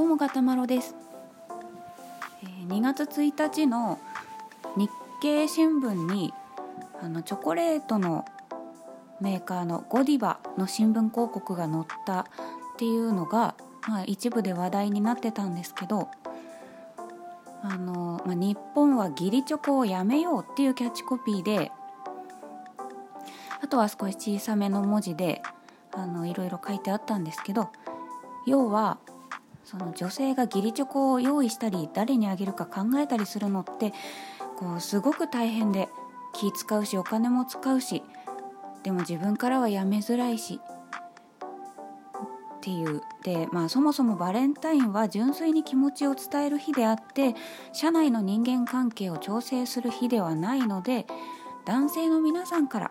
どうもガタマロです、え、2月1日の日経新聞にあのチョコレートのメーカーのゴディバの新聞広告が載ったっていうのが、まあ、一部で話題になってたんですけどあの、まあ、日本は義理チョコをやめようっていうキャッチコピーであとは少し小さめの文字であのいろいろ書いてあったんですけど要はその女性が義理チョコを用意したり誰にあげるか考えたりするのってこうすごく大変で気使うしお金も使うしでも自分からはやめづらいしっていう。でまあそもそもバレンタインは純粋に気持ちを伝える日であって社内の人間関係を調整する日ではないので男性の皆さんから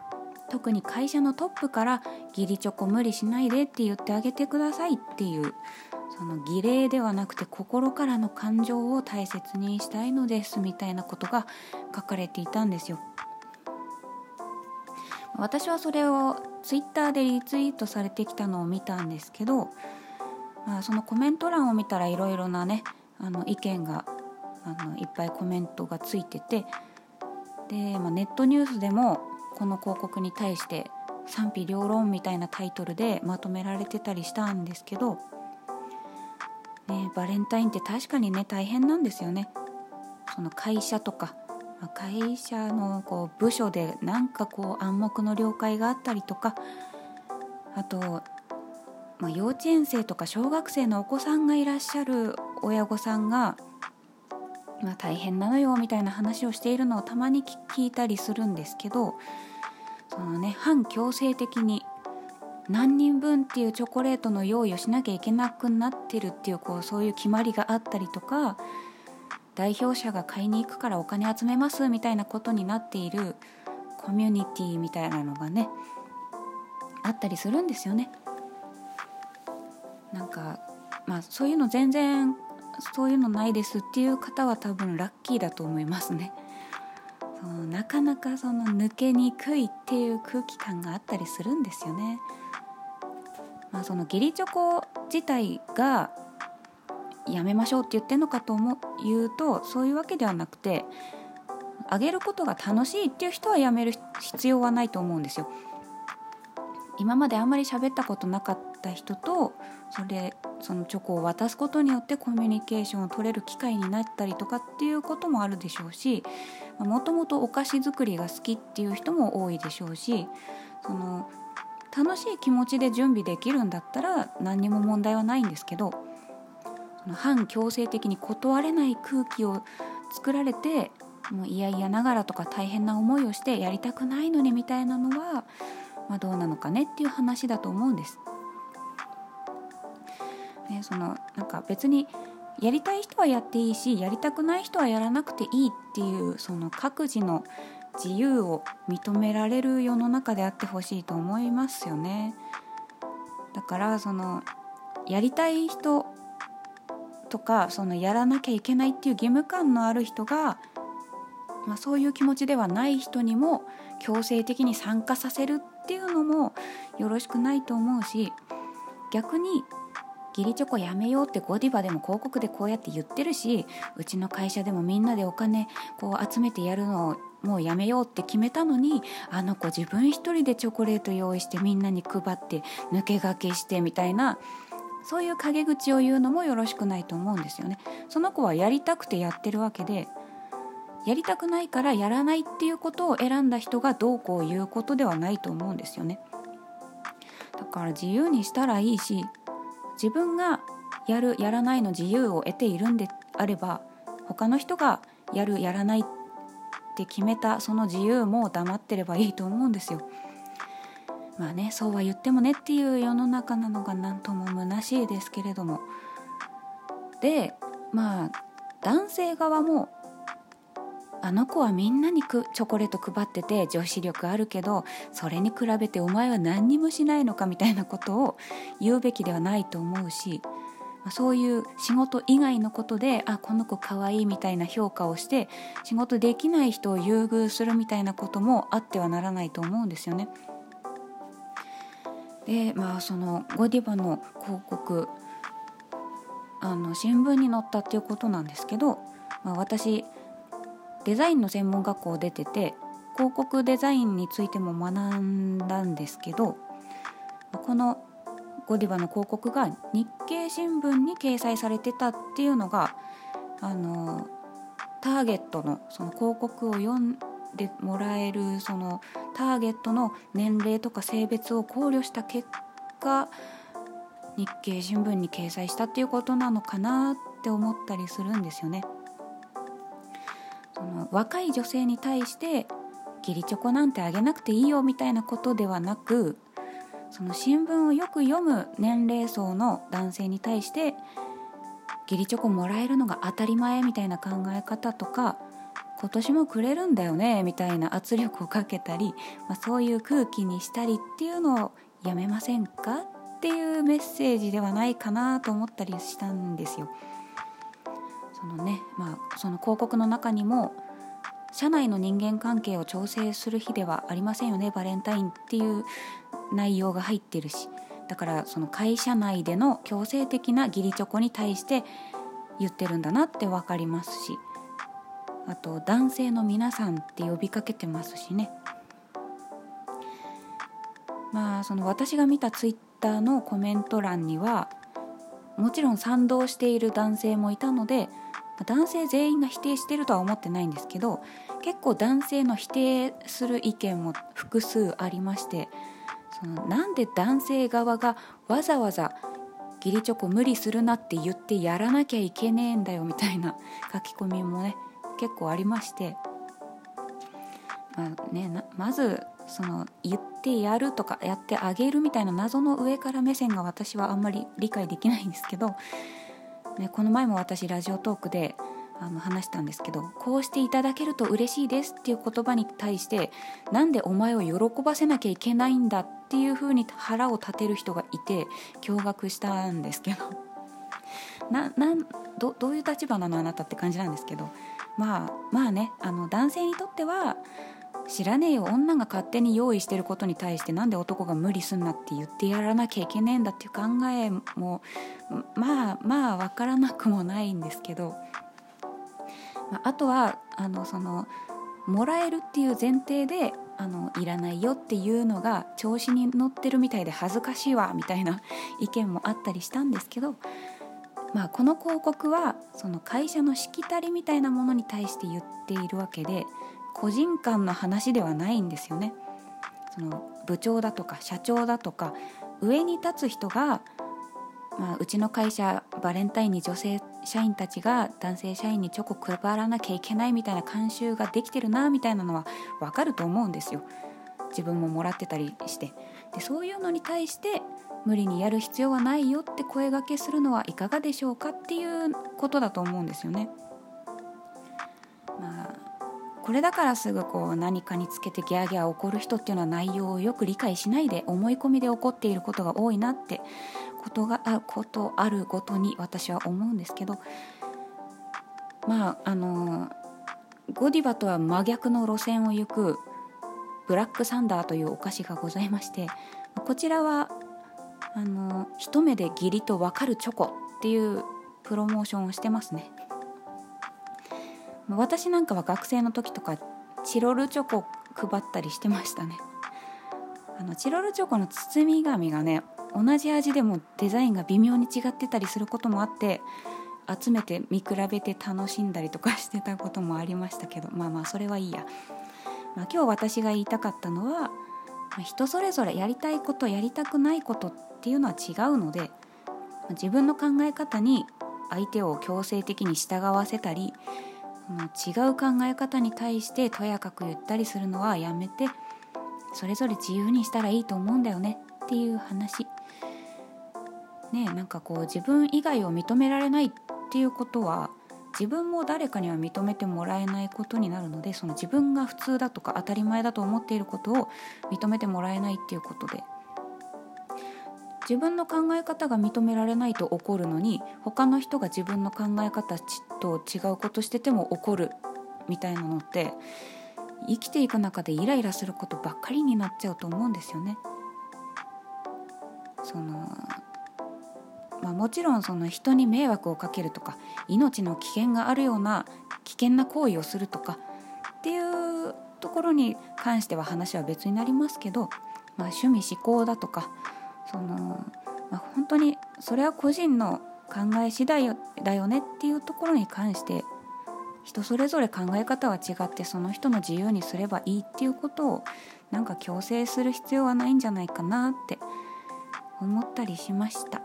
特に会社のトップから義理チョコ無理しないでって言ってあげてくださいっていうその儀礼ではなくて心からの感情を大切にしたいのですみたいなことが書かれていたんですよ。私はそれをツイッターでリツイートされてきたのを見たんですけど、まあ、そのコメント欄を見たらいろいろなねあの意見があのいっぱいコメントがついててで、まあ、ネットニュースでもこの広告に対して賛否両論みたいなタイトルでまとめられてたりしたんですけどね、バレンタインって確かにね大変なんですよね。その会社とか会社のこう部署でなんかこう暗黙の了解があったりとかあと、まあ、幼稚園生とか小学生のお子さんがいらっしゃる親御さんが、まあ、大変なのよみたいな話をしているのをたまに聞いたりするんですけどそのね反強制的に何人分っていうチョコレートの用意をしなきゃいけなくなってるっていうこうそういう決まりがあったりとか代表者が買いに行くからお金集めますみたいなことになっているコミュニティみたいなのがねあったりするんですよね。なんかまあそういうの全然そういうのないですっていう方は多分ラッキーだと思いますね。そのなかなかその抜けにくいっていう空気感があったりするんですよね。まあ、その義理チョコ自体がやめましょうって言ってるのかと思う言うとそういうわけではなくてあげることが楽しいっていう人はやめる必要はないと思うんですよ。今まであんまり喋ったことなかった人とそれそのチョコを渡すことによってコミュニケーションを取れる機会になったりとかっていうこともあるでしょうしもともとお菓子作りが好きっていう人も多いでしょうしその楽しい気持ちで準備できるんだったら何にも問題はないんですけどその反強制的に断れない空気を作られてもう嫌々ながらとか大変な思いをしてやりたくないのにみたいなのは、まあ、どうなのかねっていう話だと思うんです。ね、そのなんか別にやりたい人はやっていいしやりたくない人はやらなくていいっていうその各自の自由を認められる世の中であってほしいと思いますよね。だからそのやりたい人とかそのやらなきゃいけないっていう義務感のある人が、まあ、そういう気持ちではない人にも強制的に参加させるっていうのもよろしくないと思うし逆に義理チョコやめようってゴディバでも広告でこうやって言ってるしうちの会社でもみんなでお金こう集めてやるのをもうやめようって決めたのにあの子自分一人でチョコレート用意してみんなに配って抜け駆けしてみたいなそういう陰口を言うのもよろしくないと思うんですよね。その子はやりたくてやってるわけでやりたくないからやらないっていうことを選んだ人がどうこう言うことではないと思うんですよね。だから自由にしたらいいし自分がやるやらないの自由を得ているんであれば他の人がやるやらないって決めたその自由も黙ってればいいと思うんですよ。まあねそうは言ってもねっていう世の中なのが何とも虚しいですけれどもでまあ男性側もあの子はみんなにチョコレート配ってて女子力あるけどそれに比べてお前は何にもしないのかみたいなことを 言うべきではないと思うしそういう仕事以外のことであこの子かわいいみたいな評価をして仕事できない人を優遇するみたいなこともあってはならないと思うんですよね。でまあそのゴディバの広告あの新聞に載ったっていうことなんですけど、まあ、私デザインの専門学校を出てて広告デザインについても学んだんですけどこのゴディバの広告が日経新聞に掲載されてたっていうのがあのターゲットのその広告を読んでもらえるそのターゲットの年齢とか性別を考慮した結果日経新聞に掲載したっていうことなのかなって思ったりするんですよね。その若い女性に対して義理チョコなんてあげなくていいよみたいなことではなくその新聞をよく読む年齢層の男性に対して義理チョコもらえるのが当たり前みたいな考え方とか今年もくれるんだよねみたいな圧力をかけたり、まあ、そういう空気にしたりっていうのをやめませんかっていうメッセージではないかなと思ったりしたんですよ。そのねまあ、その広告の中にも社内の人間関係を調整する日ではありませんよねバレンタインっていう内容が入ってるし。だからその会社内での強制的な義理チョコに対して言ってるんだなって分かりますし。あと男性の皆さんって呼びかけてますしね。まあその私が見たツイッターのコメント欄にはもちろん賛同している男性もいたので男性全員が否定してるとは思ってないんですけど結構男性の否定する意見も複数ありましてそのなんで男性側がわざわざ義理チョコ無理するなって言ってやらなきゃいけねえんだよみたいな 書き込みもね結構ありまして、まあね、まずその言ってやるとかやってあげるみたいな謎の上から目線が私はあんまり理解できないんですけど、ね、この前も私ラジオトークであの話したんですけどこうしていただけると嬉しいですっていう言葉に対してなんでお前を喜ばせなきゃいけないんだっていうふうに腹を立てる人がいて驚愕したんですけど。ななんどどういう立場なのあなたって感じなんですけど。まあまあねあの男性にとっては知らねえよ女が勝手に用意してることに対してなんで男が無理すんなって言ってやらなきゃいけねえんだっていう考えもまあまあ分からなくもないんですけど。あとはあのそのもらえるっていう前提であのいらないよっていうのが調子に乗ってるみたいで恥ずかしいわみたいな 意見もあったりしたんですけど、まあ、この広告はその会社のしきたりみたいなものに対して言っているわけで個人間の話ではないんですよね。その部長だとか社長だとか上に立つ人がまあ、うちの会社バレンタインに女性社員たちが男性社員にチョコ配らなきゃいけないみたいな慣習ができてるなみたいなのは分かると思うんですよ自分ももらってたりしてでそういうのに対して無理にやる必要はないよって声がけするのはいかがでしょうかっていうことだと思うんですよね。まあこれだからすぐこう何かにつけてギャーギャー怒る人っていうのは内容をよく理解しないで思い込みで怒っていることが多いなってことがあことあるごとに私は思うんですけどまああのゴディバとは真逆の路線を行くブラックサンダーというお菓子がございましてこちらはあの一目で義理と分かるチョコっていうプロモーションをしてますね。私なんかは学生の時とかチロルチョコ配ったりしてましたね。あのチロルチョコの包み紙がね同じ味でもデザインが微妙に違ってたりすることもあって集めて見比べて楽しんだりとかしてたこともありましたけどまあまあそれはいいや、まあ、今日私が言いたかったのは、人それぞれやりたいことやりたくないことっていうのは違うので、自分の考え方に相手を強制的に従わせたり違う考え方に対してとやかく言ったりするのはやめてそれぞれ自由にしたらいいと思うんだよねっていう話。ねなんかこう自分以外を認められないっていうことは自分も誰かには認めてもらえないことになるのでその自分が普通だとか当たり前だと思っていることを認めてもらえないっていうことで自分の考え方が認められないと怒るのに他の人が自分の考え方と違うことしてても怒るみたいなのって生きていく中でイライラすることばっかりになっちゃうと思うんですよね。そのまあ、もちろんその人に迷惑をかけるとか命の危険があるような危険な行為をするとかっていうところに関しては話は別になりますけど、まあ、趣味思考だとかその、まあ、本当にそれは個人の考え次第だよねっていうところに関して人それぞれ考え方は違ってその人の自由にすればいいっていうことをなんか強制する必要はないんじゃないかなって思ったりしました。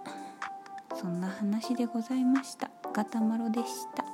そんな話でございました。ガタマロでした。